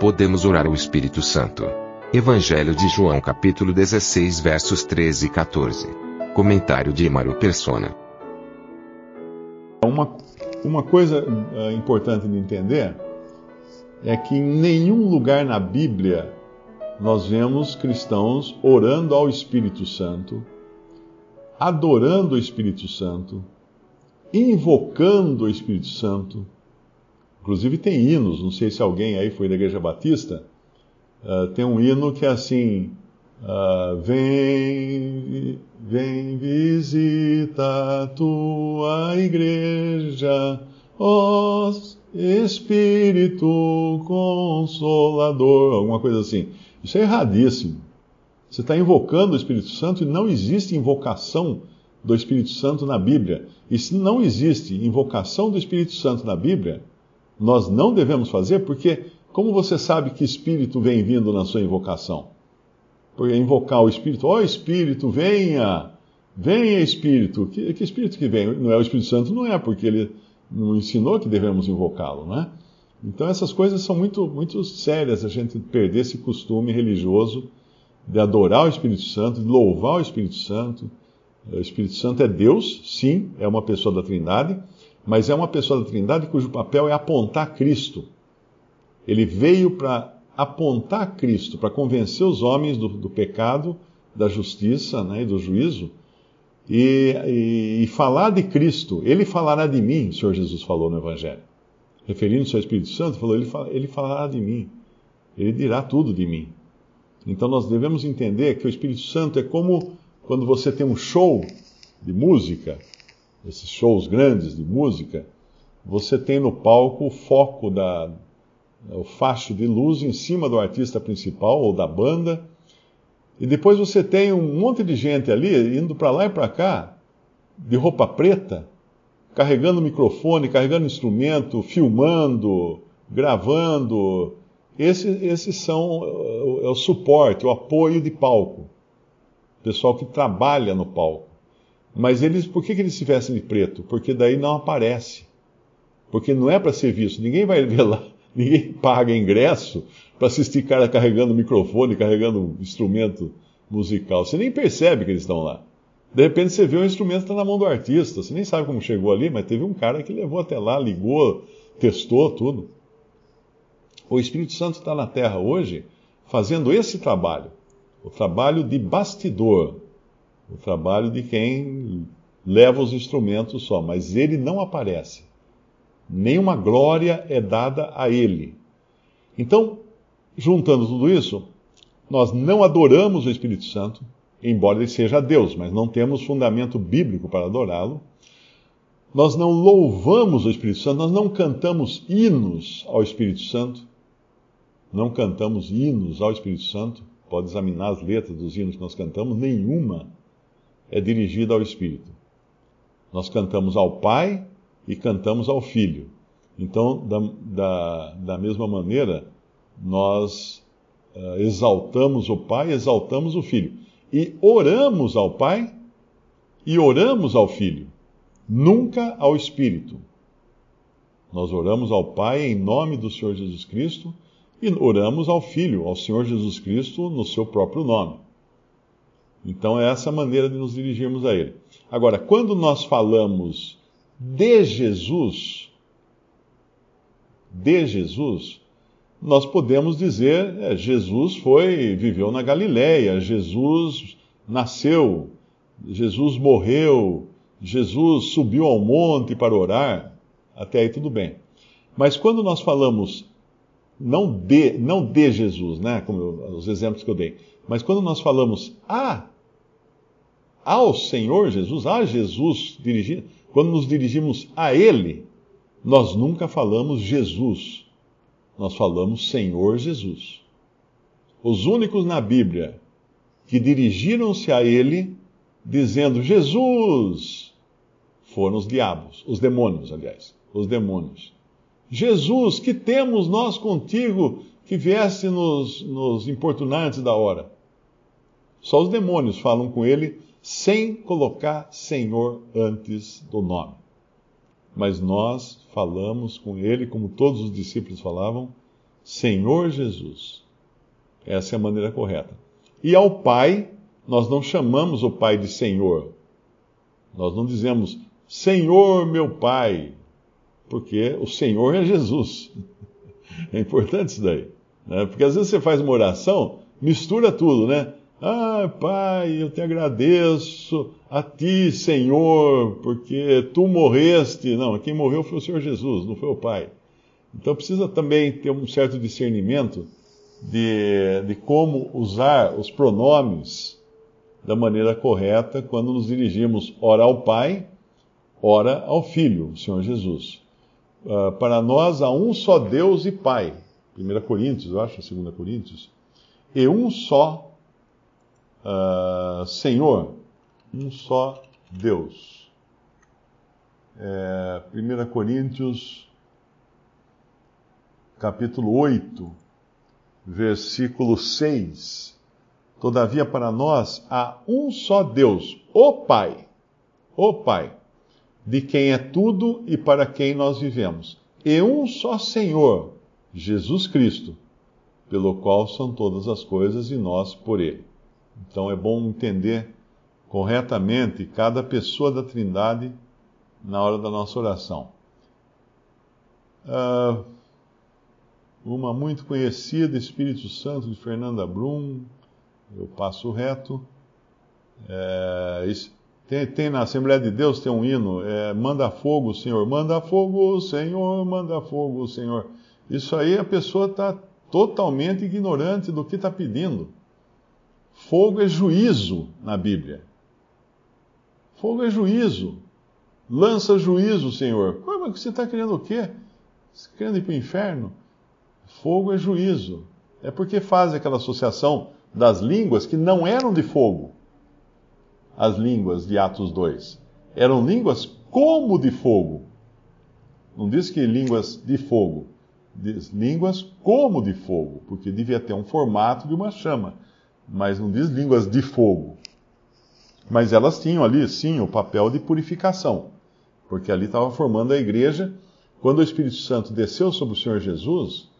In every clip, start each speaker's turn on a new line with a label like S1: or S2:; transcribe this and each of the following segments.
S1: Podemos orar ao Espírito Santo. Evangelho de João, capítulo 16, versos 13 e 14. Comentário de Emaro Persona.
S2: Uma, uma coisa uh, importante de entender é que em nenhum lugar na Bíblia nós vemos cristãos orando ao Espírito Santo, adorando o Espírito Santo, invocando o Espírito Santo. Inclusive tem hinos, não sei se alguém aí foi da Igreja Batista, uh, tem um hino que é assim: uh, Vem, vem, visita a tua igreja, ó Espírito Consolador, alguma coisa assim. Isso é erradíssimo. Você está invocando o Espírito Santo e não existe invocação do Espírito Santo na Bíblia. E se não existe invocação do Espírito Santo na Bíblia, nós não devemos fazer, porque como você sabe que Espírito vem vindo na sua invocação? Porque invocar o Espírito, ó oh, Espírito, venha, venha Espírito. Que, que Espírito que vem? Não é o Espírito Santo? Não é, porque ele não ensinou que devemos invocá-lo, né? Então essas coisas são muito, muito sérias, a gente perder esse costume religioso de adorar o Espírito Santo, de louvar o Espírito Santo. O Espírito Santo é Deus, sim, é uma pessoa da Trindade, mas é uma pessoa da Trindade cujo papel é apontar Cristo. Ele veio para apontar Cristo, para convencer os homens do, do pecado, da justiça né, e do juízo, e, e, e falar de Cristo. Ele falará de mim, o Senhor Jesus falou no Evangelho referindo-se ao Espírito Santo, falou: ele, ele falará de mim, ele dirá tudo de mim. Então nós devemos entender que o Espírito Santo é como quando você tem um show de música, esses shows grandes de música, você tem no palco o foco da o facho de luz em cima do artista principal ou da banda, e depois você tem um monte de gente ali indo para lá e para cá de roupa preta, carregando microfone, carregando instrumento, filmando, gravando. Esses, são é o suporte, o apoio de palco. Pessoal que trabalha no palco. Mas eles, por que, que eles se vestem de preto? Porque daí não aparece. Porque não é para ser visto. Ninguém vai ver lá, ninguém paga ingresso para assistir cara carregando microfone, carregando instrumento musical. Você nem percebe que eles estão lá. De repente você vê o instrumento está na mão do artista, você nem sabe como chegou ali, mas teve um cara que levou até lá, ligou, testou tudo. O Espírito Santo está na Terra hoje fazendo esse trabalho, o trabalho de bastidor, o trabalho de quem leva os instrumentos só, mas ele não aparece. Nenhuma glória é dada a ele. Então, juntando tudo isso, nós não adoramos o Espírito Santo, embora ele seja Deus, mas não temos fundamento bíblico para adorá-lo. Nós não louvamos o Espírito Santo, nós não cantamos hinos ao Espírito Santo. Não cantamos hinos ao Espírito Santo. Pode examinar as letras dos hinos que nós cantamos, nenhuma é dirigida ao Espírito. Nós cantamos ao Pai e cantamos ao Filho. Então, da, da, da mesma maneira, nós uh, exaltamos o Pai, exaltamos o Filho e oramos ao Pai e oramos ao Filho, nunca ao Espírito. Nós oramos ao Pai em nome do Senhor Jesus Cristo e oramos ao Filho, ao Senhor Jesus Cristo, no seu próprio nome. Então é essa maneira de nos dirigirmos a Ele. Agora, quando nós falamos de Jesus, de Jesus, nós podemos dizer, é, Jesus foi, viveu na Galileia, Jesus nasceu, Jesus morreu, Jesus subiu ao monte para orar, até aí tudo bem. Mas quando nós falamos não de, não de Jesus, né, como eu, os exemplos que eu dei, mas quando nós falamos a ao Senhor Jesus, a Jesus dirigido, quando nos dirigimos a Ele, nós nunca falamos Jesus, nós falamos Senhor Jesus. Os únicos na Bíblia que dirigiram-se a ele dizendo Jesus foram os diabos, os demônios, aliás, os demônios. Jesus, que temos nós contigo que viesse nos, nos importunar antes da hora? Só os demônios falam com ele sem colocar Senhor antes do nome. Mas nós falamos com ele, como todos os discípulos falavam, Senhor Jesus. Essa é a maneira correta. E ao Pai, nós não chamamos o Pai de Senhor. Nós não dizemos Senhor meu Pai, porque o Senhor é Jesus. É importante isso daí. Né? Porque às vezes você faz uma oração, mistura tudo, né? Ah, Pai, eu te agradeço a ti, Senhor, porque tu morreste. Não, quem morreu foi o Senhor Jesus, não foi o Pai. Então precisa também ter um certo discernimento de, de como usar os pronomes da maneira correta quando nos dirigimos ora ao Pai, ora ao Filho, o Senhor Jesus. Uh, para nós há um só Deus e Pai. 1 Coríntios, eu acho, 2 Coríntios. E um só uh, Senhor, um só Deus. É, 1 Coríntios, capítulo 8, versículo 6. Todavia, para nós há um só Deus, o Pai, o Pai, de quem é tudo e para quem nós vivemos, e um só Senhor, Jesus Cristo, pelo qual são todas as coisas e nós por Ele. Então é bom entender corretamente cada pessoa da Trindade na hora da nossa oração. Uh, uma muito conhecida, Espírito Santo de Fernanda Brum, eu passo reto. É, tem, tem, na Assembleia de Deus tem um hino, é, manda fogo, Senhor, manda fogo, Senhor, manda fogo, Senhor. Isso aí a pessoa está totalmente ignorante do que está pedindo. Fogo é juízo na Bíblia. Fogo é juízo. Lança juízo, Senhor. Como você está querendo o quê? Você está querendo ir para o inferno? Fogo é juízo. É porque faz aquela associação das línguas que não eram de fogo. As línguas de Atos 2. Eram línguas como de fogo. Não diz que línguas de fogo. Diz línguas como de fogo, porque devia ter um formato de uma chama mas não diz línguas de fogo. Mas elas tinham ali, sim, o papel de purificação, porque ali estava formando a igreja. Quando o Espírito Santo desceu sobre o Senhor Jesus,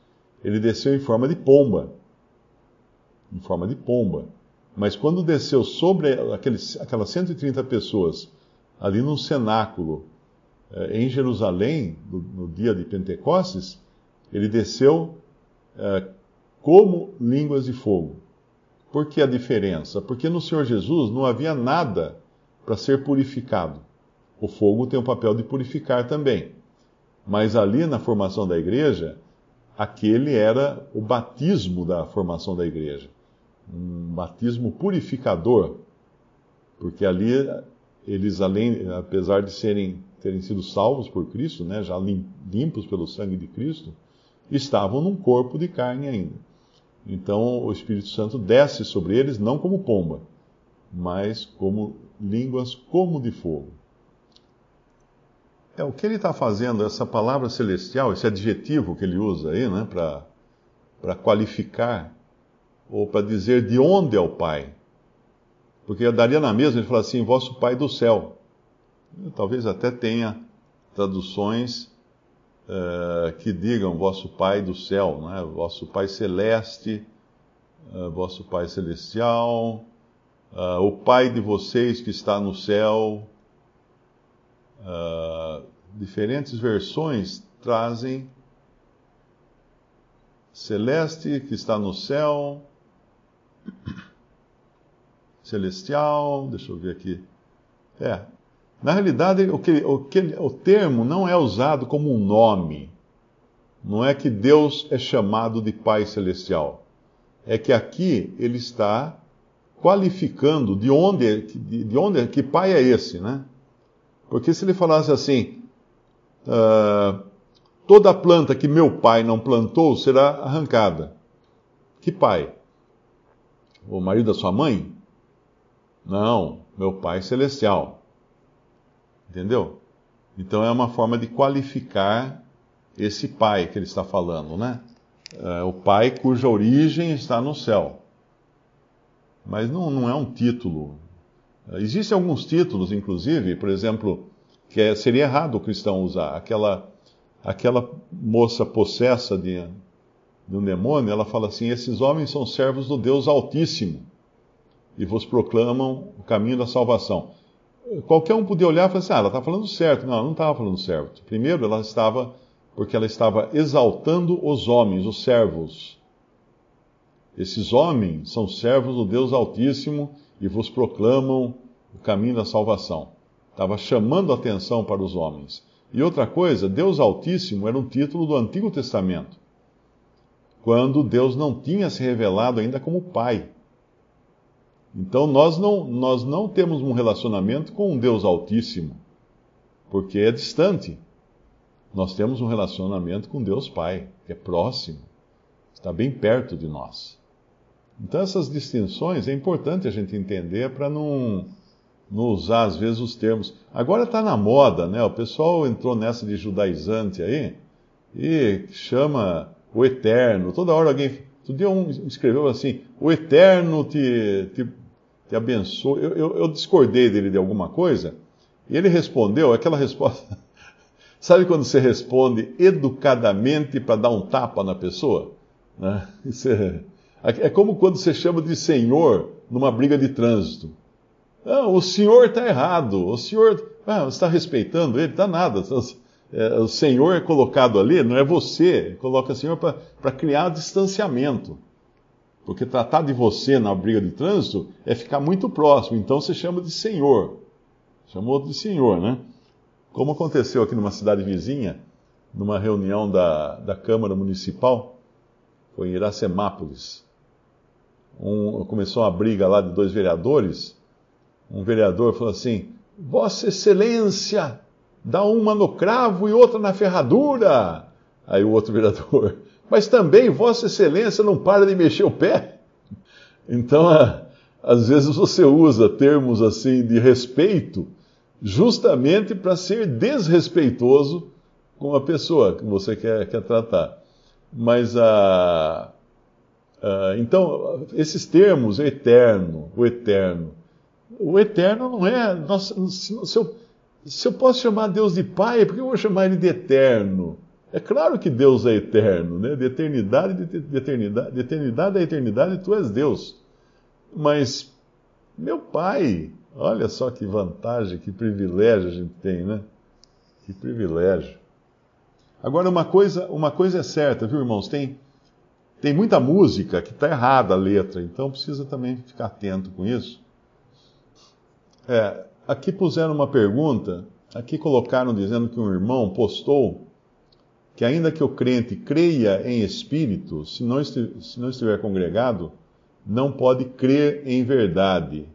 S2: ele desceu em forma de pomba. Em forma de pomba. Mas quando desceu sobre aqueles, aquelas 130 pessoas, ali no cenáculo, eh, em Jerusalém, no, no, dia de Pentecostes, ele desceu eh, como línguas de fogo. Por que a diferença? Porque no Senhor Jesus não havia nada para ser purificado. O fogo tem o papel de purificar também. Mas ali na formação da igreja, aquele era o batismo da formação da igreja. Um batismo purificador. Porque ali eles, além, apesar de serem, terem sido salvos por Cristo, né, já limpos pelo sangue de Cristo, estavam num corpo de carne ainda. Então o Espírito Santo desce sobre eles não como pomba, mas como línguas como de fogo. É, o que ele está fazendo, essa palavra celestial, esse adjetivo que ele usa aí, né, para qualificar, ou para dizer de onde é o Pai. Porque daria na mesma ele falar assim, vosso Pai do céu. Talvez até tenha traduções uh, que digam vosso Pai do céu, né? vosso Pai celeste, uh, vosso Pai celestial, uh, o Pai de vocês que está no céu. diferentes versões trazem celeste que está no céu, celestial, deixa eu ver aqui. É, na realidade, o, que, o, que, o termo não é usado como um nome. Não é que Deus é chamado de Pai Celestial. É que aqui ele está qualificando de onde, de, de onde, que pai é esse, né? Porque se ele falasse assim, uh, toda planta que meu pai não plantou será arrancada. Que pai? O marido da sua mãe? Não, meu pai celestial. Entendeu? Então é uma forma de qualificar esse pai que ele está falando, né? É o pai cuja origem está no céu. Mas não, não é um título. Existem alguns títulos, inclusive, por exemplo, que é, seria errado o cristão usar. Aquela, aquela moça possessa de, de um demônio, ela fala assim: esses homens são servos do Deus Altíssimo e vos proclamam o caminho da salvação. Qualquer um podia olhar e falar assim: ah, ela está falando certo. Não, ela não estava falando certo. Primeiro, ela estava, porque ela estava exaltando os homens, os servos. Esses homens são servos do Deus Altíssimo e vos proclamam o caminho da salvação. Estava chamando atenção para os homens. E outra coisa, Deus Altíssimo era um título do Antigo Testamento, quando Deus não tinha se revelado ainda como Pai. Então nós não, nós não temos um relacionamento com um Deus Altíssimo, porque é distante. Nós temos um relacionamento com Deus Pai, que é próximo, está bem perto de nós. Então essas distinções é importante a gente entender para não, não usar às vezes os termos. Agora está na moda, né? O pessoal entrou nessa de judaizante aí e chama o eterno. Toda hora alguém. Todo dia um escreveu assim: o eterno te, te te abençoe. Eu, eu, eu, discordei dele de alguma coisa, e ele respondeu aquela resposta. Sabe quando você responde educadamente para dar um tapa na pessoa? Né? É, é, como quando você chama de senhor numa briga de trânsito. Não, o senhor está errado, o senhor. Ah, você está respeitando ele? Está nada. É, o senhor é colocado ali, não é você. Coloca o senhor para criar distanciamento. Porque tratar de você na briga de trânsito é ficar muito próximo, então você chama de senhor. Chamou de senhor, né? Como aconteceu aqui numa cidade vizinha, numa reunião da, da Câmara Municipal, foi em Iracemápolis. Um, começou uma briga lá de dois vereadores. Um vereador falou assim: Vossa Excelência, dá uma no cravo e outra na ferradura. Aí o outro vereador, mas também Vossa Excelência não para de mexer o pé. Então, às vezes você usa termos assim de respeito justamente para ser desrespeitoso com a pessoa que você quer, quer tratar. Mas a. Uh, então, esses termos, eterno, o eterno. O eterno não é. Nossa, se, eu, se eu posso chamar Deus de Pai, por que eu vou chamar Ele de eterno? É claro que Deus é eterno, né? de eternidade, de eternidade, de eternidade a eternidade, tu és Deus. Mas, meu Pai, olha só que vantagem, que privilégio a gente tem, né? Que privilégio. Agora, uma coisa, uma coisa é certa, viu, irmãos? Tem, tem muita música que está errada a letra, então precisa também ficar atento com isso. É, aqui puseram uma pergunta, aqui colocaram dizendo que um irmão postou que ainda que o crente creia em espírito, se não, estiver, se não estiver congregado, não pode crer em verdade.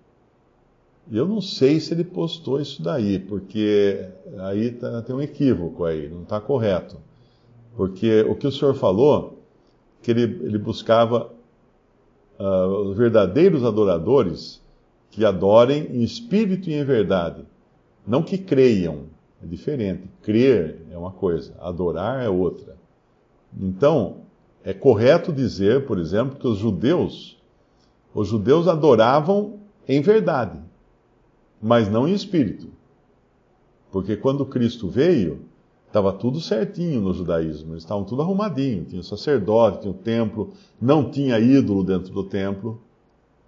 S2: Eu não sei se ele postou isso daí, porque aí tá, tem um equívoco aí, não está correto. Porque o que o senhor falou, que ele, ele buscava uh, os verdadeiros adoradores que adorem em espírito e em verdade, não que creiam. É diferente. Crer é uma coisa, adorar é outra. Então, é correto dizer, por exemplo, que os judeus, os judeus adoravam em verdade, mas não em espírito. Porque quando Cristo veio, estava tudo certinho no judaísmo, eles estavam tudo arrumadinho, tinha o sacerdote, tinha o templo, não tinha ídolo dentro do templo,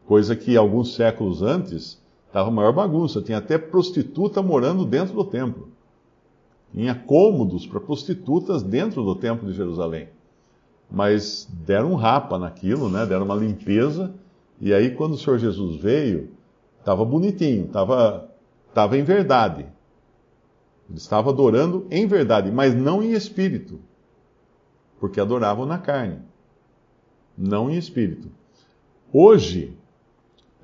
S2: coisa que alguns séculos antes estava maior bagunça, tinha até prostituta morando dentro do templo tinha cômodos para prostitutas dentro do Templo de Jerusalém. Mas deram um rapa naquilo, né? deram uma limpeza, e aí quando o Senhor Jesus veio, estava bonitinho, estava tava em verdade. Ele estava adorando em verdade, mas não em espírito, porque adoravam na carne, não em espírito. Hoje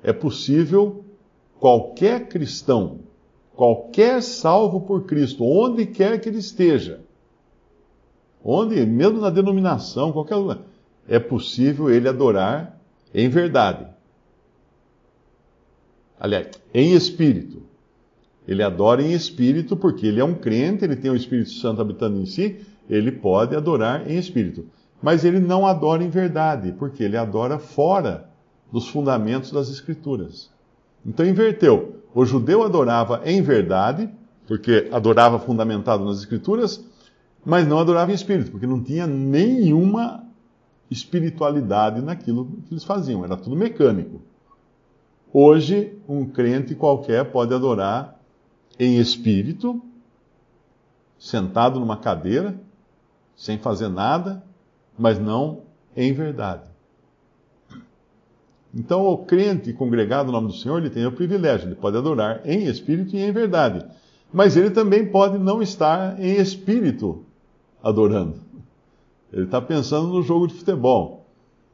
S2: é possível qualquer cristão qualquer salvo por Cristo, onde quer que ele esteja, onde, mesmo na denominação, qualquer lugar, é possível ele adorar em verdade. Aliás, em espírito. Ele adora em espírito porque ele é um crente, ele tem o Espírito Santo habitando em si, ele pode adorar em espírito. Mas ele não adora em verdade, porque ele adora fora dos fundamentos das Escrituras. Então inverteu. O judeu adorava em verdade, porque adorava fundamentado nas Escrituras, mas não adorava em espírito, porque não tinha nenhuma espiritualidade naquilo que eles faziam, era tudo mecânico. Hoje, um crente qualquer pode adorar em espírito, sentado numa cadeira, sem fazer nada, mas não em verdade. Então, o crente congregado no nome do Senhor, ele tem o privilégio, ele pode adorar em espírito e em verdade. Mas ele também pode não estar em espírito adorando. Ele está pensando no jogo de futebol.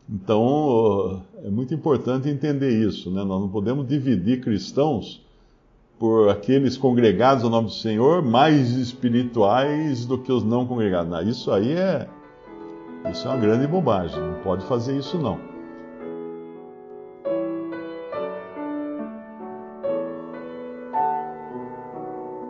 S2: Então, é muito importante entender isso. Né? Nós não podemos dividir cristãos por aqueles congregados ao nome do Senhor mais espirituais do que os não congregados. Isso aí é, isso é uma grande bobagem. Não pode fazer isso, não.